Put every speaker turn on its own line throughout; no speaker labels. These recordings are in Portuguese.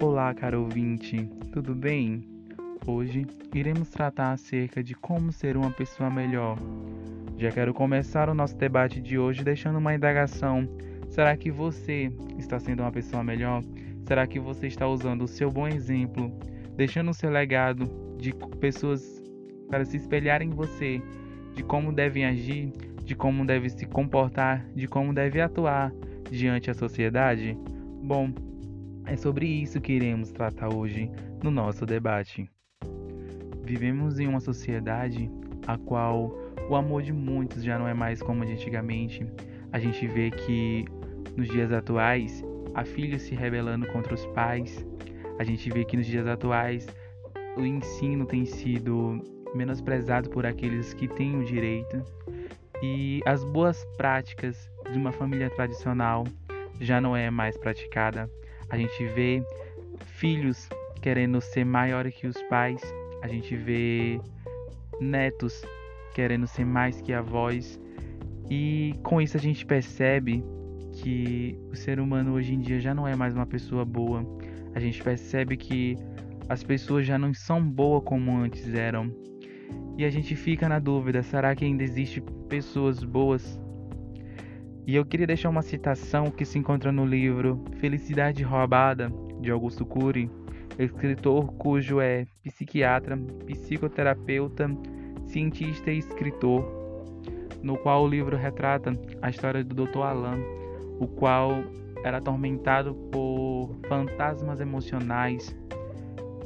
Olá, caro ouvinte, tudo bem? Hoje iremos tratar acerca de como ser uma pessoa melhor. Já quero começar o nosso debate de hoje deixando uma indagação: será que você está sendo uma pessoa melhor? Será que você está usando o seu bom exemplo, deixando o seu legado de pessoas para se espelharem em você, de como devem agir, de como deve se comportar, de como deve atuar diante da sociedade? Bom, é sobre isso que iremos tratar hoje no nosso debate. Vivemos em uma sociedade a qual o amor de muitos já não é mais como de antigamente. A gente vê que nos dias atuais há filhos se rebelando contra os pais. A gente vê que nos dias atuais o ensino tem sido menosprezado por aqueles que têm o direito e as boas práticas de uma família tradicional já não é mais praticada. A gente vê filhos querendo ser maiores que os pais, a gente vê netos querendo ser mais que avós, e com isso a gente percebe que o ser humano hoje em dia já não é mais uma pessoa boa. A gente percebe que as pessoas já não são boas como antes eram. E a gente fica na dúvida: será que ainda existe pessoas boas e eu queria deixar uma citação que se encontra no livro Felicidade Roubada, de Augusto Cury, escritor cujo é psiquiatra, psicoterapeuta, cientista e escritor, no qual o livro retrata a história do Dr. Alan, o qual era atormentado por fantasmas emocionais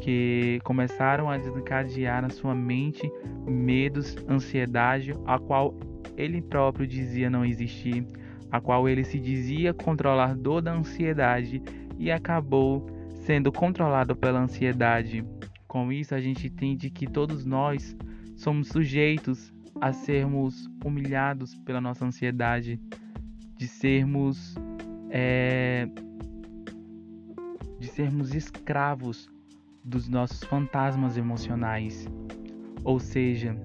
que começaram a desencadear na sua mente medos, ansiedade, a qual ele próprio dizia não existir a qual ele se dizia controlar toda a ansiedade e acabou sendo controlado pela ansiedade. Com isso, a gente entende que todos nós somos sujeitos a sermos humilhados pela nossa ansiedade, de sermos é, de sermos escravos dos nossos fantasmas emocionais. Ou seja,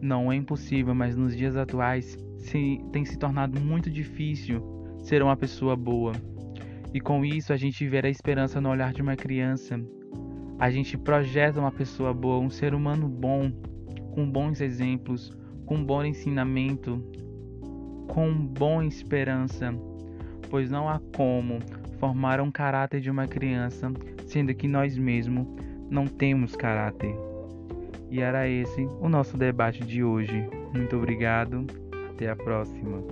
não é impossível, mas nos dias atuais se, tem se tornado muito difícil ser uma pessoa boa. E com isso a gente vê a esperança no olhar de uma criança. A gente projeta uma pessoa boa, um ser humano bom, com bons exemplos, com bom ensinamento, com boa esperança, pois não há como formar um caráter de uma criança, sendo que nós mesmos não temos caráter. E era esse o nosso debate de hoje. Muito obrigado até a próxima.